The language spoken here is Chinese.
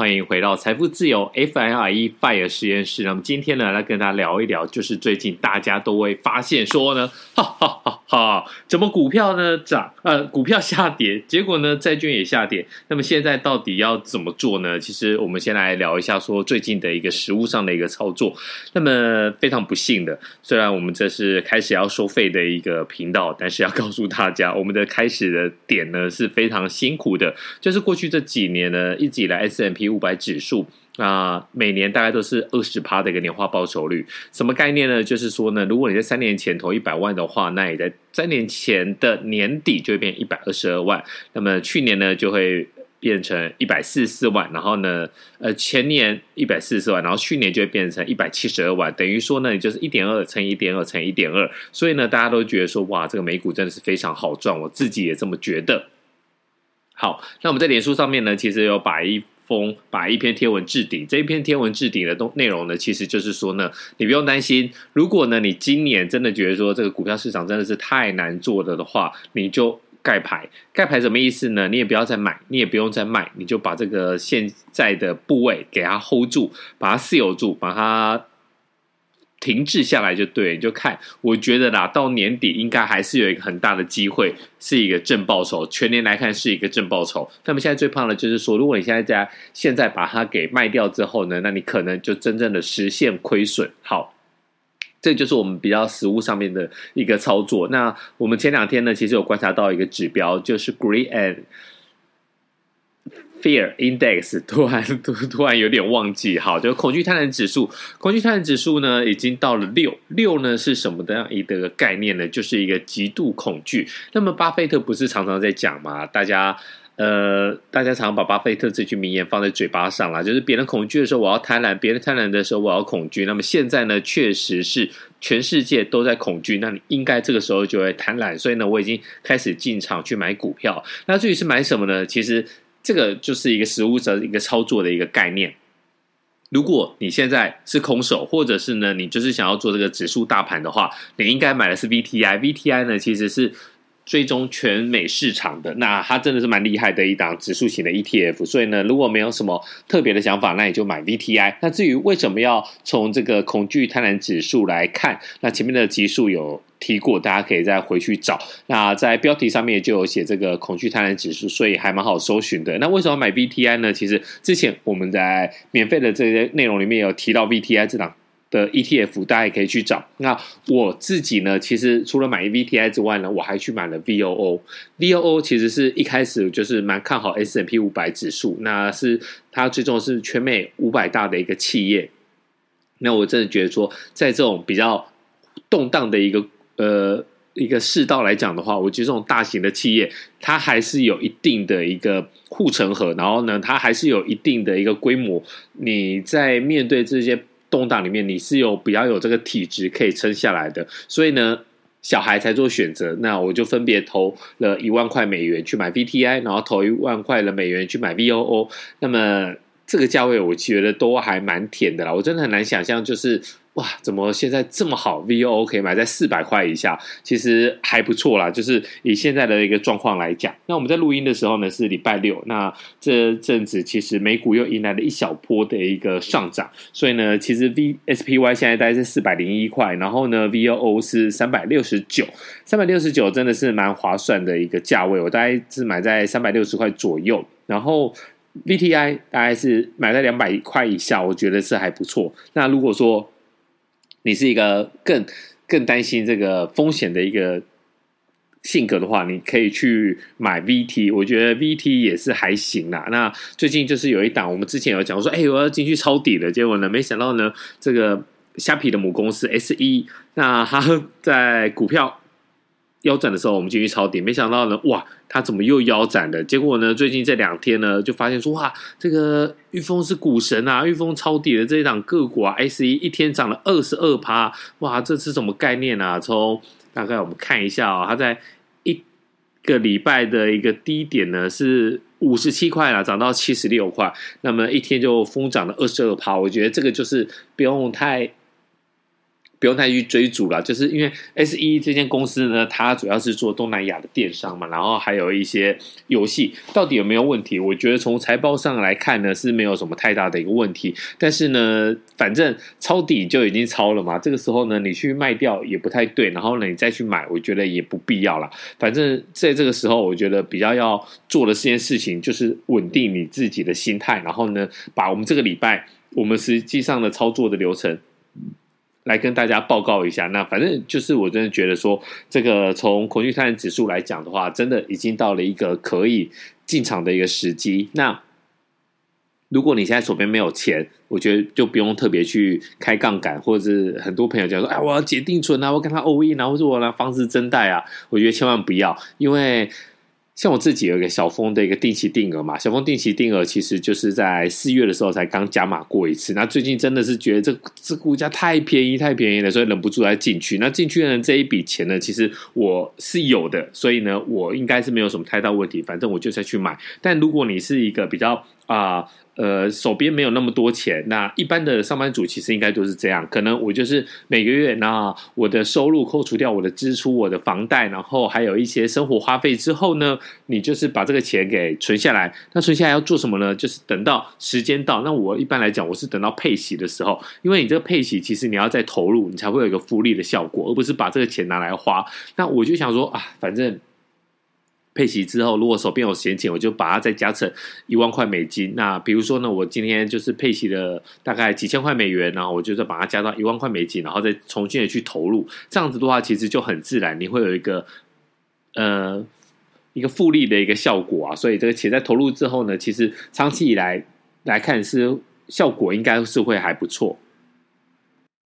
欢迎回到财富自由 FIRE FIRE 实验室。那么今天呢，来跟大家聊一聊，就是最近大家都会发现说呢，哈哈哈哈，怎么股票呢涨？呃，股票下跌，结果呢债券也下跌。那么现在到底要怎么做呢？其实我们先来聊一下说最近的一个实物上的一个操作。那么非常不幸的，虽然我们这是开始要收费的一个频道，但是要告诉大家，我们的开始的点呢是非常辛苦的，就是过去这几年呢，一直以来 S M P 五百指数啊，每年大概都是二十趴的一个年化报酬率。什么概念呢？就是说呢，如果你在三年前投一百万的话，那你在三年前的年底就会变一百二十二万。那么去年呢，就会变成一百四十四万。然后呢，呃，前年一百四十四万，然后去年就会变成一百七十二万。等于说呢，你就是一点二乘一点二乘一点二。所以呢，大家都觉得说，哇，这个美股真的是非常好赚。我自己也这么觉得。好，那我们在脸书上面呢，其实有把一风把一篇贴文置顶，这一篇贴文置顶的东内容呢，其实就是说呢，你不用担心，如果呢你今年真的觉得说这个股票市场真的是太难做的的话，你就盖牌。盖牌什么意思呢？你也不要再买，你也不用再卖，你就把这个现在的部位给它 hold 住，把它持有住，把它。停滞下来就对，你就看，我觉得啦，到年底应该还是有一个很大的机会，是一个正报酬。全年来看是一个正报酬。那么现在最怕的就是说，如果你现在在现在把它给卖掉之后呢，那你可能就真正的实现亏损。好，这就是我们比较实物上面的一个操作。那我们前两天呢，其实有观察到一个指标，就是 Greed and Fear Index 突然突突然有点忘记，好，就是恐惧贪婪指数，恐惧贪婪指数呢已经到了六六呢是什么的一个概念呢？就是一个极度恐惧。那么巴菲特不是常常在讲嘛？大家呃，大家常常把巴菲特这句名言放在嘴巴上啦，就是别人恐惧的时候我要贪婪，别人贪婪的时候我要恐惧。那么现在呢，确实是全世界都在恐惧，那你应该这个时候就会贪婪。所以呢，我已经开始进场去买股票。那至于是买什么呢？其实。这个就是一个实物的一个操作的一个概念。如果你现在是空手，或者是呢，你就是想要做这个指数大盘的话，你应该买的是 VTI。VTI 呢，其实是。追踪全美市场的，那它真的是蛮厉害的一档指数型的 ETF，所以呢，如果没有什么特别的想法，那你就买 VTI。那至于为什么要从这个恐惧贪婪指数来看，那前面的集数有提过，大家可以再回去找。那在标题上面就有写这个恐惧贪婪指数，所以还蛮好搜寻的。那为什么买 VTI 呢？其实之前我们在免费的这些内容里面有提到 VTI 这档。的 ETF，大家也可以去找。那我自己呢，其实除了买 VTI 之外呢，我还去买了 VOO。VOO 其实是一开始就是蛮看好 S&P 五百指数，那是它最终是全美五百大的一个企业。那我真的觉得说，在这种比较动荡的一个呃一个世道来讲的话，我觉得这种大型的企业，它还是有一定的一个护城河，然后呢，它还是有一定的一个规模。你在面对这些。动荡里面，你是有比较有这个体质可以撑下来的，所以呢，小孩才做选择。那我就分别投了一万块美元去买 VTI，然后投一万块的美元去买 VOO。那么这个价位，我觉得都还蛮甜的啦。我真的很难想象，就是。哇，怎么现在这么好？VOO 可以买在四百块以下，其实还不错啦。就是以现在的一个状况来讲，那我们在录音的时候呢是礼拜六，那这阵子其实美股又迎来了一小波的一个上涨，所以呢，其实 VSPY 现在大概是四百零一块，然后呢 VOO 是三百六十九，三百六十九真的是蛮划算的一个价位，我大概是买在三百六十块左右，然后 VTI 大概是买在两百块以下，我觉得是还不错。那如果说你是一个更更担心这个风险的一个性格的话，你可以去买 VT，我觉得 VT 也是还行啦。那最近就是有一档，我们之前有讲说，哎，我要进去抄底了，结果呢，没想到呢，这个虾皮的母公司 SE，那它在股票。腰斩的时候，我们进去抄底，没想到呢，哇，它怎么又腰斩了？结果呢，最近这两天呢，就发现说，哇，这个玉峰是股神啊，玉峰抄底的这一档个股啊，SE 一天涨了二十二趴，哇，这是什么概念啊？从大概我们看一下啊、哦，它在一个礼拜的一个低点呢是五十七块啦，涨到七十六块，那么一天就疯涨了二十二趴，我觉得这个就是不用太。不用太去追逐了，就是因为 SE 这间公司呢，它主要是做东南亚的电商嘛，然后还有一些游戏，到底有没有问题？我觉得从财报上来看呢，是没有什么太大的一个问题。但是呢，反正抄底就已经抄了嘛，这个时候呢，你去卖掉也不太对，然后呢，你再去买，我觉得也不必要了。反正在这个时候，我觉得比较要做的这件事情就是稳定你自己的心态，然后呢，把我们这个礼拜我们实际上的操作的流程。来跟大家报告一下，那反正就是我真的觉得说，这个从恐惧贪婪指数来讲的话，真的已经到了一个可以进场的一个时机。那如果你现在手边没有钱，我觉得就不用特别去开杠杆，或者是很多朋友讲说，哎，我要解定存啊，我跟他 all in 啊，或者我拿房子增贷啊，我觉得千万不要，因为。像我自己有一个小峰的一个定期定额嘛，小峰定期定额其实就是在四月的时候才刚加码过一次，那最近真的是觉得这这股价太便宜太便宜了，所以忍不住来进去。那进去呢这一笔钱呢，其实我是有的，所以呢，我应该是没有什么太大问题，反正我就再去买。但如果你是一个比较啊。呃，手边没有那么多钱，那一般的上班族其实应该都是这样。可能我就是每个月，那我的收入扣除掉我的支出、我的房贷，然后还有一些生活花费之后呢，你就是把这个钱给存下来。那存下来要做什么呢？就是等到时间到，那我一般来讲，我是等到配息的时候，因为你这个配息其实你要再投入，你才会有一个复利的效果，而不是把这个钱拿来花。那我就想说啊，反正。配息之后，如果手边有闲钱，我就把它再加成一万块美金。那比如说呢，我今天就是配息了大概几千块美元，然后我就再把它加到一万块美金，然后再重新的去投入。这样子的话，其实就很自然，你会有一个呃一个复利的一个效果啊。所以这个钱在投入之后呢，其实长期以来来看是效果应该是会还不错。